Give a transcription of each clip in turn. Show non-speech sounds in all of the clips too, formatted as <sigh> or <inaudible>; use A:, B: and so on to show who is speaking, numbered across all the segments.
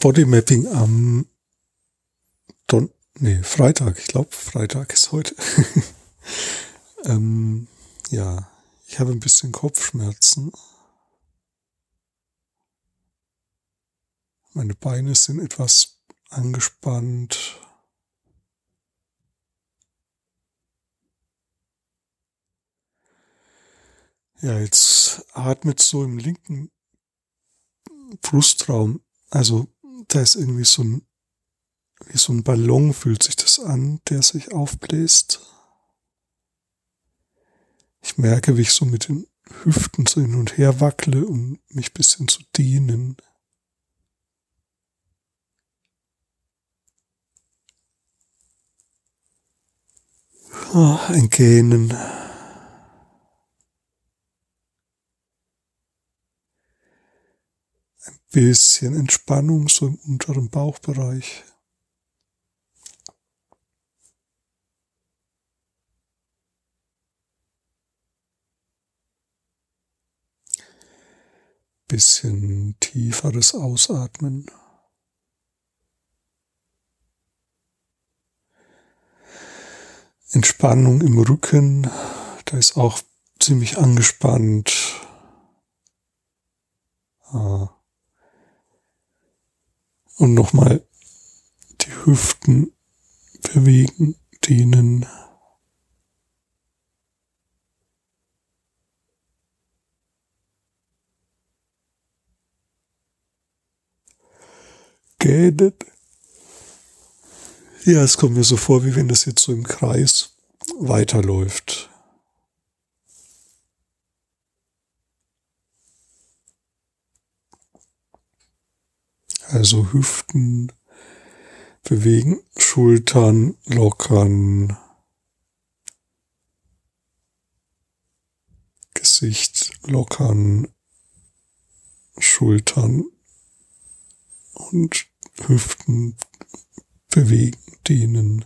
A: Bodymapping am Don nee, Freitag. Ich glaube, Freitag ist heute. <laughs> ähm, ja, ich habe ein bisschen Kopfschmerzen. Meine Beine sind etwas angespannt. Ja, jetzt atmet so im linken Brustraum. Also da ist irgendwie so ein, wie so ein Ballon fühlt sich das an, der sich aufbläst. Ich merke, wie ich so mit den Hüften so hin und her wackle, um mich bisschen zu dehnen. Oh, ein Gähnen. Bisschen Entspannung so im unteren Bauchbereich. Bisschen tieferes Ausatmen. Entspannung im Rücken, da ist auch ziemlich angespannt. Ah. Und nochmal die Hüften bewegen, dehnen. Gähnen. Ja, es kommt mir so vor, wie wenn das jetzt so im Kreis weiterläuft. Also Hüften bewegen, Schultern lockern, Gesicht lockern, Schultern und Hüften bewegen, dehnen.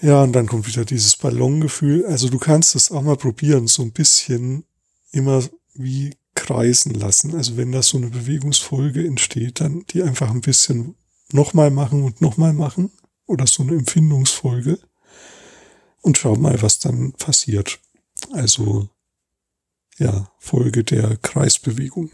A: Ja, und dann kommt wieder dieses Ballongefühl. Also du kannst es auch mal probieren, so ein bisschen immer wie kreisen lassen. Also wenn da so eine Bewegungsfolge entsteht, dann die einfach ein bisschen nochmal machen und nochmal machen oder so eine Empfindungsfolge und schau mal, was dann passiert. Also ja, Folge der Kreisbewegung.